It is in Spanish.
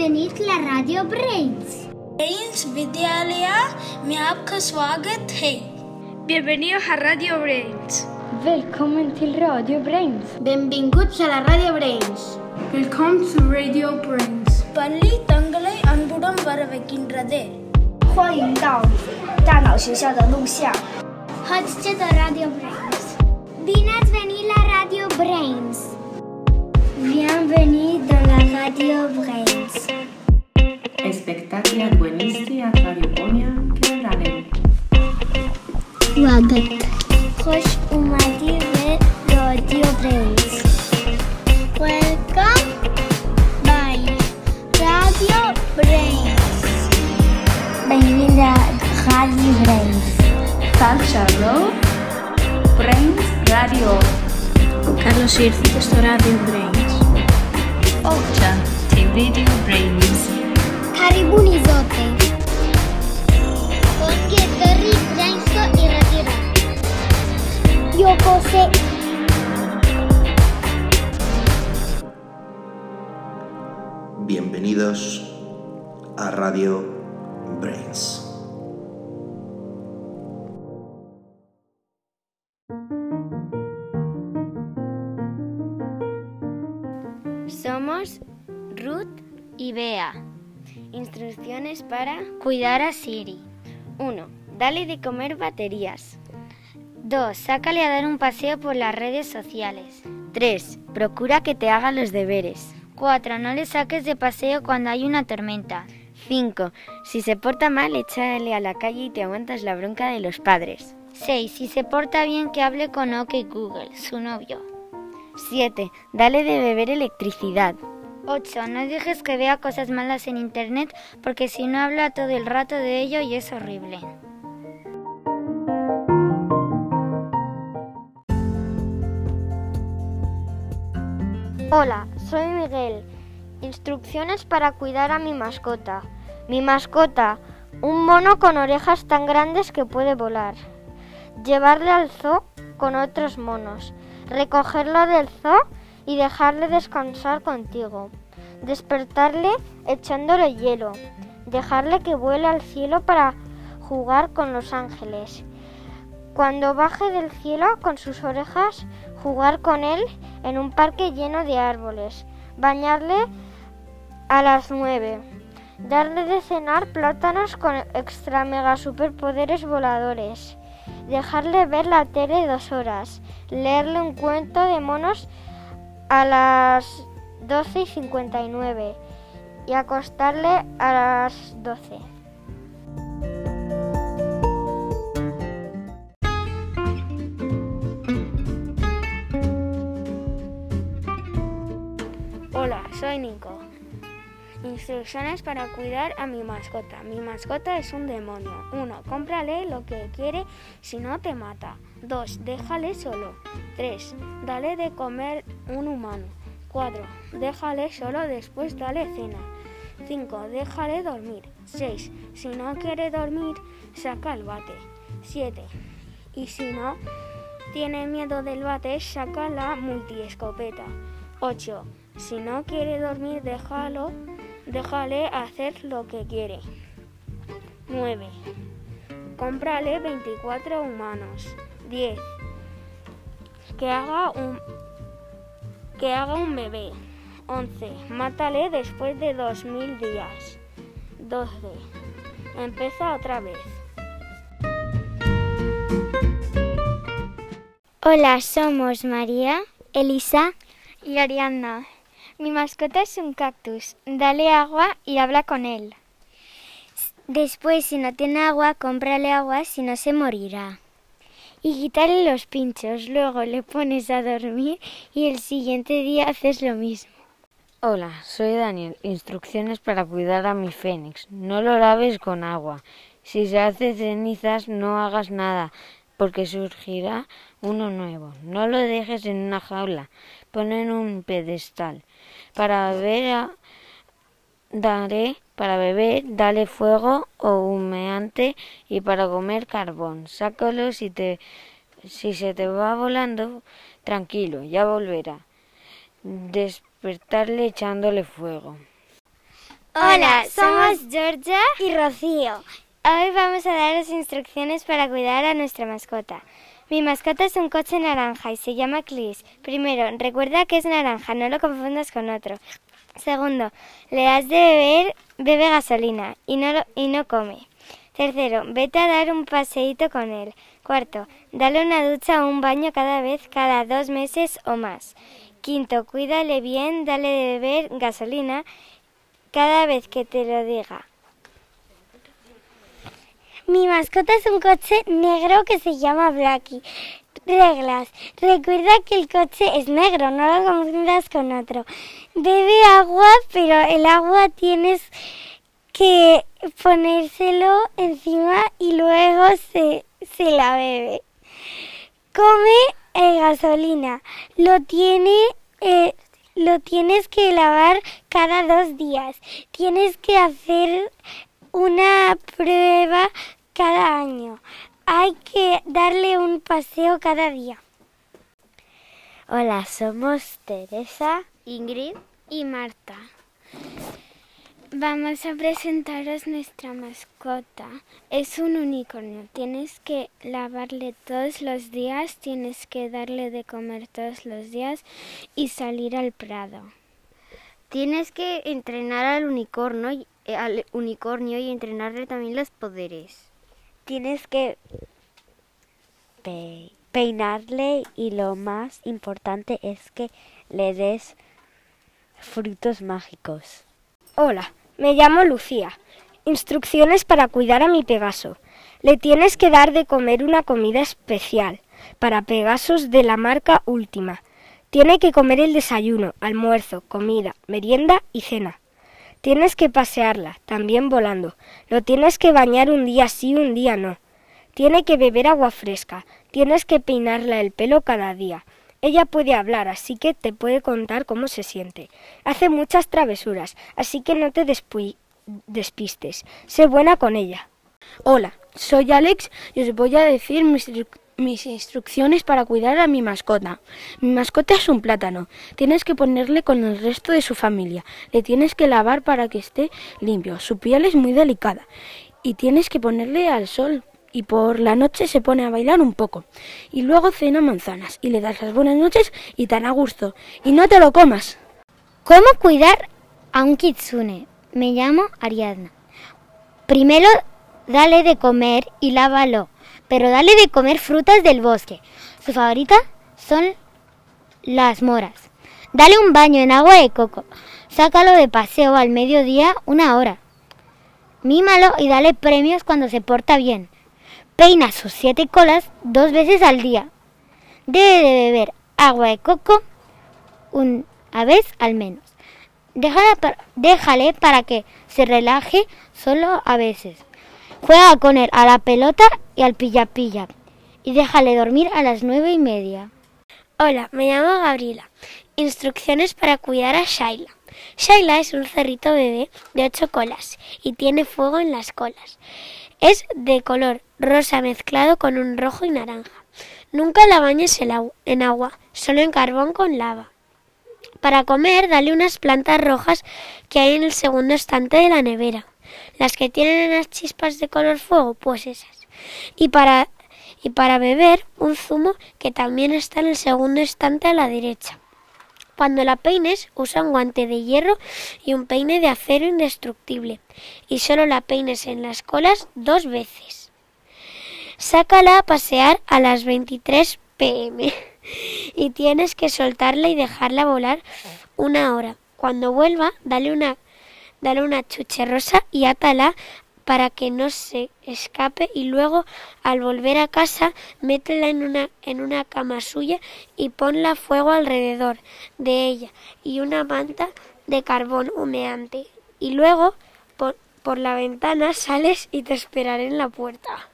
venit la Radio Brains. Brains विद्यालय में आपका स्वागत है Bienvenidos a Radio Brains. Velkommen til Radio Brains. Benvinguts a la Radio Brains. Welcome to Radio Brains. பள்ளி தங்களை அன்புடன் வரவேற்கின்றது 欢迎到大脑学校的录像。 Chodźcie do Radio Brains. Bine ați venit la Radio Brains. Bienvenue dans la Radio Brains. Espectacular buenistia radiofonia Kevranen. Wagat. خوش اومدی به رادیو برنز Welcome by Radio Brains Bienvenido a Radio Brains Salcharo Brains Radio Carlos Irci, Radio Brains Ocha. Te video Brains. Karibuni zote Ongi etorri Brainsko irratira Jokose Bienvenidos a Radio Brains. Somos Ruth y Bea. Instrucciones para cuidar a Siri. 1. Dale de comer baterías. 2. Sácale a dar un paseo por las redes sociales. 3. Procura que te haga los deberes. 4. No le saques de paseo cuando hay una tormenta. 5. Si se porta mal, échale a la calle y te aguantas la bronca de los padres. 6. Si se porta bien, que hable con OK Google, su novio. 7. Dale de beber electricidad. 8. No dejes que vea cosas malas en Internet porque si no habla todo el rato de ello y es horrible. Hola, soy Miguel. Instrucciones para cuidar a mi mascota. Mi mascota, un mono con orejas tan grandes que puede volar. Llevarle al zoo con otros monos. Recogerlo del zoo y dejarle descansar contigo. Despertarle echándole hielo. Dejarle que vuele al cielo para jugar con los ángeles. Cuando baje del cielo con sus orejas, jugar con él en un parque lleno de árboles. Bañarle a las nueve. Darle de cenar plátanos con extra mega superpoderes voladores. Dejarle ver la tele dos horas. Leerle un cuento de monos a las 12 y 59 y acostarle a las 12. Hola, soy Nico. Instrucciones para cuidar a mi mascota. Mi mascota es un demonio. 1. Cómprale lo que quiere, si no te mata. 2. Déjale solo. 3. Dale de comer un humano. 4. Déjale solo, después dale cena. 5. Déjale dormir. 6. Si no quiere dormir, saca el bate. 7. Y si no tiene miedo del bate, saca la multiescopeta. 8. Si no quiere dormir, déjalo, déjale hacer lo que quiere. 9. Cómprale 24 humanos. 10. Que haga un que haga un bebé. 11. Mátale después de 2000 días. 12. Empieza otra vez. Hola, somos María, Elisa y Ariadna. Mi mascota es un cactus. Dale agua y habla con él. Después, si no tiene agua, cómprale agua, si no se morirá. Y quítale los pinchos. Luego le pones a dormir y el siguiente día haces lo mismo. Hola, soy Daniel. Instrucciones para cuidar a mi fénix. No lo laves con agua. Si se hace cenizas, no hagas nada, porque surgirá uno nuevo. No lo dejes en una jaula. Pon en un pedestal. Para beber, a- daré, para beber, dale fuego o humeante y para comer carbón. Sácalo si te, si se te va volando, tranquilo, ya volverá. Despertarle echándole fuego. Hola, somos Georgia y Rocío. Hoy vamos a daros instrucciones para cuidar a nuestra mascota. Mi mascota es un coche naranja y se llama Clis. Primero, recuerda que es naranja, no lo confundas con otro. Segundo, le das de beber, bebe gasolina y no, y no come. Tercero, vete a dar un paseíto con él. Cuarto, dale una ducha o un baño cada vez cada dos meses o más. Quinto, cuídale bien, dale de beber gasolina cada vez que te lo diga. Mi mascota es un coche negro que se llama Blackie. Reglas. Recuerda que el coche es negro, no lo confundas con otro. Bebe agua, pero el agua tienes que ponérselo encima y luego se, se la bebe. Come eh, gasolina. Lo tiene eh, lo tienes que lavar cada dos días. Tienes que hacer una prueba cada año. Hay que darle un paseo cada día. Hola, somos Teresa. Ingrid. y Marta. Vamos a presentaros nuestra mascota. Es un unicornio. Tienes que lavarle todos los días, tienes que darle de comer todos los días y salir al prado. Tienes que entrenar al unicornio, y- eh, al unicornio y entrenarle también los poderes. Tienes que pe- peinarle y lo más importante es que le des frutos mágicos. Hola, me llamo Lucía. Instrucciones para cuidar a mi Pegaso. Le tienes que dar de comer una comida especial para Pegasos de la marca Última. Tiene que comer el desayuno, almuerzo, comida, merienda y cena. Tienes que pasearla, también volando. Lo tienes que bañar un día sí, un día no. Tiene que beber agua fresca. Tienes que peinarla el pelo cada día. Ella puede hablar, así que te puede contar cómo se siente. Hace muchas travesuras, así que no te despistes. Sé buena con ella. Hola, soy Alex y os voy a decir mis, mis instrucciones para cuidar a mi mascota. Mi mascota es un plátano. Tienes que ponerle con el resto de su familia. Le tienes que lavar para que esté limpio. Su piel es muy delicada. Y tienes que ponerle al sol. Y por la noche se pone a bailar un poco. Y luego cena manzanas. Y le das las buenas noches y tan a gusto. Y no te lo comas. ¿Cómo cuidar a un kitsune? Me llamo Ariadna. Primero, dale de comer y lávalo, pero dale de comer frutas del bosque. Su favorita son las moras. Dale un baño en agua de coco. Sácalo de paseo al mediodía una hora. Mímalo y dale premios cuando se porta bien. Peina sus siete colas dos veces al día. Debe de beber agua de coco una vez al menos. Déjale para que se relaje solo a veces. Juega con él a la pelota y al pilla-pilla. Y déjale dormir a las nueve y media. Hola, me llamo Gabriela. Instrucciones para cuidar a Shaila. Shaila es un cerrito bebé de ocho colas y tiene fuego en las colas. Es de color rosa mezclado con un rojo y naranja. Nunca la bañes en agu- en agua, solo en carbón con lava. Para comer, dale unas plantas rojas que hay en el segundo estante de la nevera. Las que tienen unas chispas de color fuego, pues esas. Y para, y para beber, un zumo que también está en el segundo estante a la derecha. Cuando la peines, usa un guante de hierro y un peine de acero indestructible. Y solo la peines en las colas dos veces. Sácala a pasear a las 23 pm. Y tienes que soltarla y dejarla volar una hora. Cuando vuelva, dale una, dale una chuche rosa y átala para que no se escape y luego al volver a casa métela en una, en una cama suya y ponla fuego alrededor de ella y una manta de carbón humeante y luego por, por la ventana sales y te esperaré en la puerta.